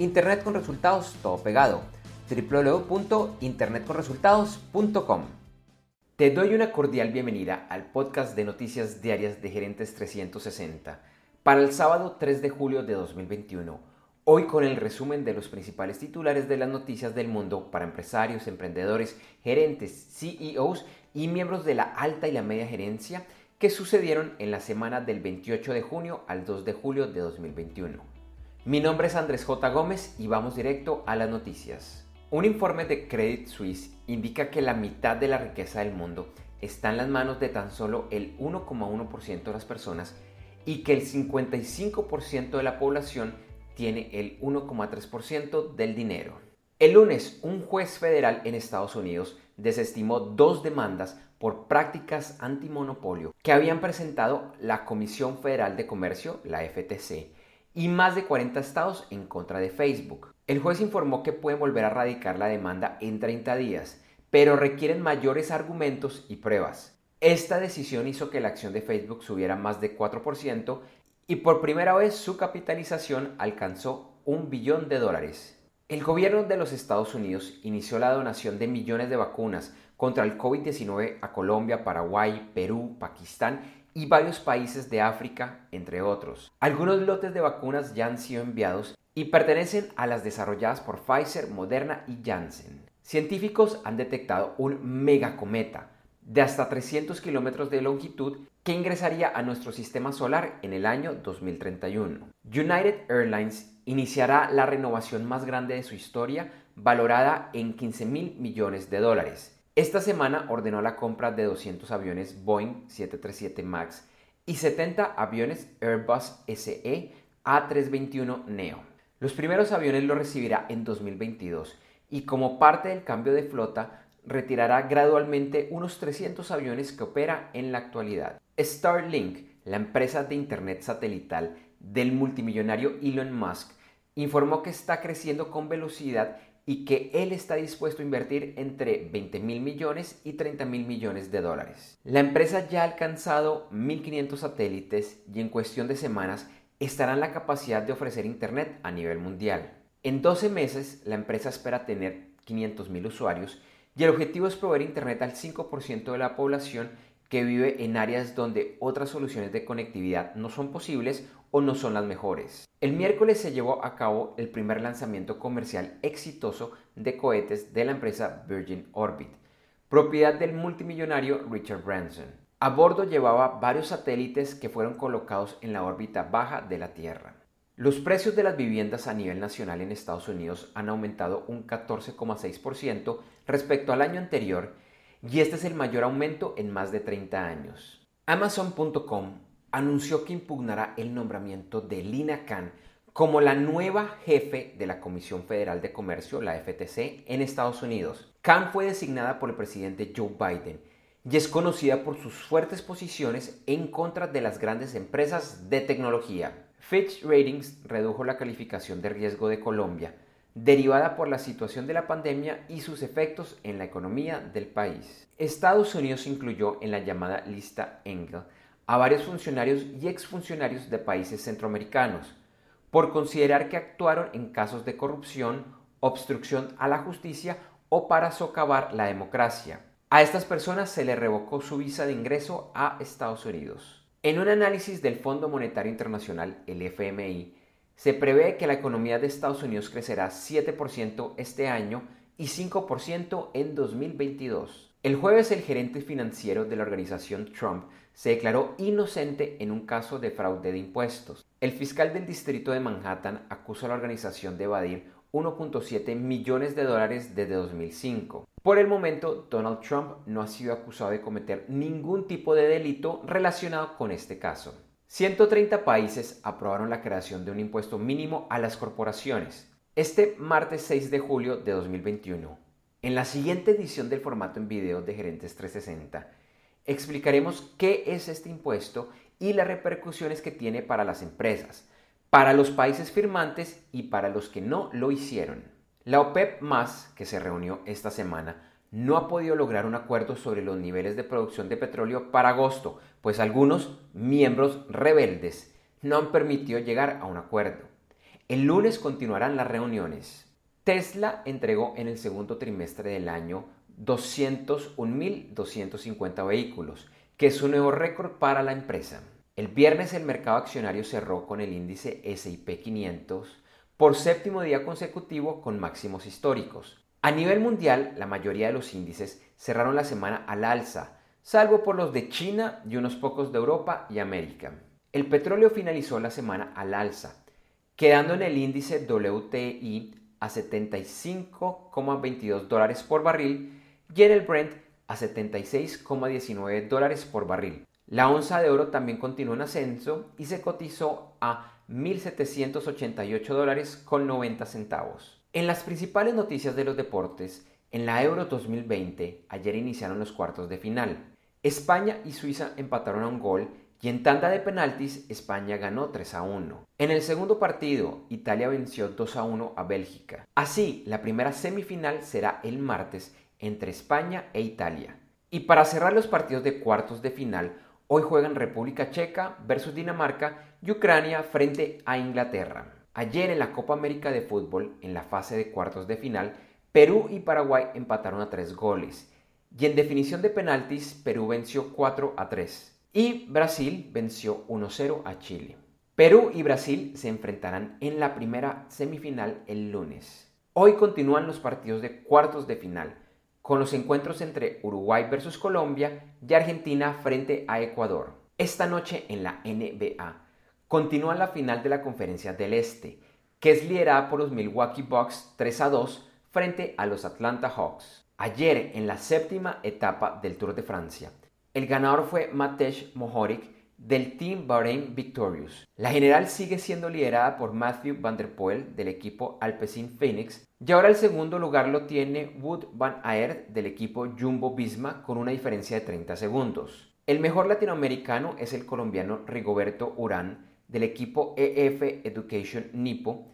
Internet con resultados, todo pegado. www.internetconresultados.com. Te doy una cordial bienvenida al podcast de noticias diarias de Gerentes 360 para el sábado 3 de julio de 2021. Hoy con el resumen de los principales titulares de las noticias del mundo para empresarios, emprendedores, gerentes, CEOs y miembros de la alta y la media gerencia que sucedieron en la semana del 28 de junio al 2 de julio de 2021. Mi nombre es Andrés J. Gómez y vamos directo a las noticias. Un informe de Credit Suisse indica que la mitad de la riqueza del mundo está en las manos de tan solo el 1,1% de las personas y que el 55% de la población tiene el 1,3% del dinero. El lunes, un juez federal en Estados Unidos desestimó dos demandas por prácticas antimonopolio que habían presentado la Comisión Federal de Comercio, la FTC, y más de 40 estados en contra de Facebook. El juez informó que pueden volver a radicar la demanda en 30 días, pero requieren mayores argumentos y pruebas. Esta decisión hizo que la acción de Facebook subiera más de 4% y por primera vez su capitalización alcanzó un billón de dólares. El gobierno de los Estados Unidos inició la donación de millones de vacunas contra el COVID-19 a Colombia, Paraguay, Perú, Pakistán y varios países de África, entre otros. Algunos lotes de vacunas ya han sido enviados y pertenecen a las desarrolladas por Pfizer, Moderna y Janssen. Científicos han detectado un megacometa de hasta 300 kilómetros de longitud que ingresaría a nuestro sistema solar en el año 2031. United Airlines iniciará la renovación más grande de su historia, valorada en 15 mil millones de dólares. Esta semana ordenó la compra de 200 aviones Boeing 737 MAX y 70 aviones Airbus SE A321 Neo. Los primeros aviones los recibirá en 2022 y como parte del cambio de flota retirará gradualmente unos 300 aviones que opera en la actualidad. Starlink, la empresa de Internet satelital del multimillonario Elon Musk, informó que está creciendo con velocidad y que él está dispuesto a invertir entre 20 mil millones y 30 mil millones de dólares. La empresa ya ha alcanzado 1.500 satélites y en cuestión de semanas estará en la capacidad de ofrecer Internet a nivel mundial. En 12 meses la empresa espera tener 500 mil usuarios y el objetivo es proveer Internet al 5% de la población que vive en áreas donde otras soluciones de conectividad no son posibles o no son las mejores. El miércoles se llevó a cabo el primer lanzamiento comercial exitoso de cohetes de la empresa Virgin Orbit, propiedad del multimillonario Richard Branson. A bordo llevaba varios satélites que fueron colocados en la órbita baja de la Tierra. Los precios de las viviendas a nivel nacional en Estados Unidos han aumentado un 14,6% respecto al año anterior y este es el mayor aumento en más de 30 años. Amazon.com anunció que impugnará el nombramiento de Lina Khan como la nueva jefe de la Comisión Federal de Comercio, la FTC, en Estados Unidos. Khan fue designada por el presidente Joe Biden y es conocida por sus fuertes posiciones en contra de las grandes empresas de tecnología. Fitch Ratings redujo la calificación de riesgo de Colombia derivada por la situación de la pandemia y sus efectos en la economía del país. Estados Unidos incluyó en la llamada lista Engel a varios funcionarios y exfuncionarios de países centroamericanos por considerar que actuaron en casos de corrupción, obstrucción a la justicia o para socavar la democracia. A estas personas se les revocó su visa de ingreso a Estados Unidos. En un análisis del Fondo Monetario Internacional, el FMI, se prevé que la economía de Estados Unidos crecerá 7% este año y 5% en 2022. El jueves el gerente financiero de la organización Trump se declaró inocente en un caso de fraude de impuestos. El fiscal del distrito de Manhattan acusó a la organización de evadir 1.7 millones de dólares desde 2005. Por el momento, Donald Trump no ha sido acusado de cometer ningún tipo de delito relacionado con este caso. 130 países aprobaron la creación de un impuesto mínimo a las corporaciones. este martes 6 de julio de 2021. En la siguiente edición del formato en video de Gerentes 360, explicaremos qué es este impuesto y las repercusiones que tiene para las empresas, para los países firmantes y para los que no lo hicieron. La OPEP más, que se reunió esta semana, no ha podido lograr un acuerdo sobre los niveles de producción de petróleo para agosto, pues algunos miembros rebeldes no han permitido llegar a un acuerdo. El lunes continuarán las reuniones. Tesla entregó en el segundo trimestre del año 201.250 vehículos, que es un nuevo récord para la empresa. El viernes el mercado accionario cerró con el índice SIP 500 por séptimo día consecutivo con máximos históricos. A nivel mundial, la mayoría de los índices cerraron la semana al alza, salvo por los de China y unos pocos de Europa y América. El petróleo finalizó la semana al alza, quedando en el índice WTI a 75,22 dólares por barril y en el Brent a 76,19 dólares por barril. La onza de oro también continuó en ascenso y se cotizó a 1.788 dólares con 90 centavos. En las principales noticias de los deportes, en la Euro 2020, ayer iniciaron los cuartos de final. España y Suiza empataron a un gol y en tanda de penaltis España ganó 3 a 1. En el segundo partido, Italia venció 2 a 1 a Bélgica. Así, la primera semifinal será el martes entre España e Italia. Y para cerrar los partidos de cuartos de final, hoy juegan República Checa versus Dinamarca y Ucrania frente a Inglaterra. Ayer en la Copa América de Fútbol, en la fase de cuartos de final, Perú y Paraguay empataron a tres goles. Y en definición de penaltis, Perú venció 4 a 3. Y Brasil venció 1-0 a Chile. Perú y Brasil se enfrentarán en la primera semifinal el lunes. Hoy continúan los partidos de cuartos de final, con los encuentros entre Uruguay versus Colombia y Argentina frente a Ecuador. Esta noche en la NBA, Continúa la final de la Conferencia del Este, que es liderada por los Milwaukee Bucks 3 a 2 frente a los Atlanta Hawks. Ayer, en la séptima etapa del Tour de Francia, el ganador fue Matej Mohoric del Team Bahrain Victorious. La general sigue siendo liderada por Matthew Van Der Poel del equipo Alpecin Phoenix y ahora el segundo lugar lo tiene Wood Van Aert del equipo Jumbo Visma con una diferencia de 30 segundos. El mejor latinoamericano es el colombiano Rigoberto Urán del equipo EF Education Nipo,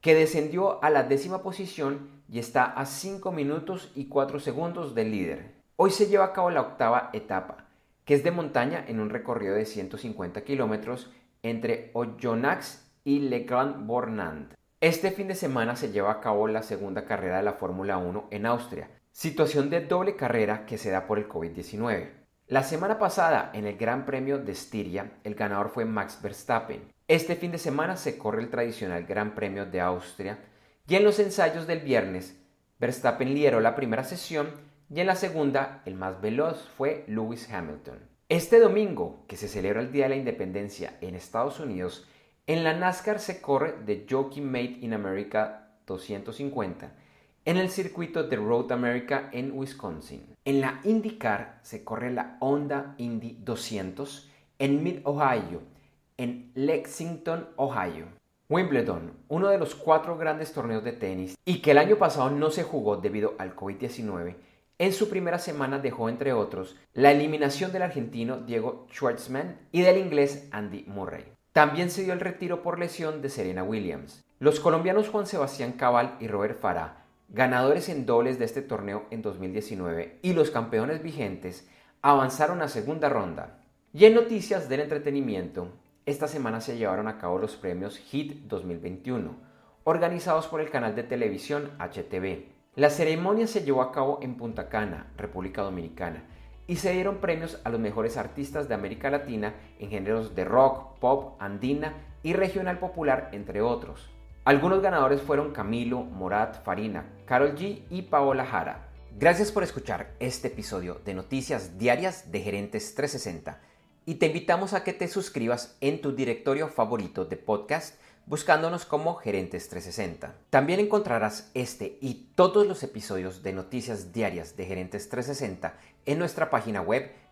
que descendió a la décima posición y está a 5 minutos y 4 segundos del líder. Hoy se lleva a cabo la octava etapa, que es de montaña en un recorrido de 150 kilómetros entre Oyonnax y Le Grand Bornand. Este fin de semana se lleva a cabo la segunda carrera de la Fórmula 1 en Austria, situación de doble carrera que se da por el COVID-19. La semana pasada, en el Gran Premio de Estiria, el ganador fue Max Verstappen. Este fin de semana se corre el tradicional Gran Premio de Austria y en los ensayos del viernes, Verstappen lideró la primera sesión y en la segunda, el más veloz fue Lewis Hamilton. Este domingo, que se celebra el Día de la Independencia en Estados Unidos, en la NASCAR se corre The Jockey Made in America 250 en el circuito de Road America en Wisconsin. En la IndyCar se corre la Honda Indy 200 en Mid-Ohio, en Lexington, Ohio. Wimbledon, uno de los cuatro grandes torneos de tenis y que el año pasado no se jugó debido al COVID-19, en su primera semana dejó, entre otros, la eliminación del argentino Diego Schwartzman y del inglés Andy Murray. También se dio el retiro por lesión de Serena Williams. Los colombianos Juan Sebastián Cabal y Robert Farah ganadores en dobles de este torneo en 2019 y los campeones vigentes avanzaron a segunda ronda. Y en noticias del entretenimiento, esta semana se llevaron a cabo los premios HIT 2021, organizados por el canal de televisión HTV. La ceremonia se llevó a cabo en Punta Cana, República Dominicana, y se dieron premios a los mejores artistas de América Latina en géneros de rock, pop, andina y regional popular, entre otros. Algunos ganadores fueron Camilo, Morat, Farina, Carol G y Paola Jara. Gracias por escuchar este episodio de Noticias Diarias de Gerentes 360 y te invitamos a que te suscribas en tu directorio favorito de podcast buscándonos como Gerentes 360. También encontrarás este y todos los episodios de Noticias Diarias de Gerentes 360 en nuestra página web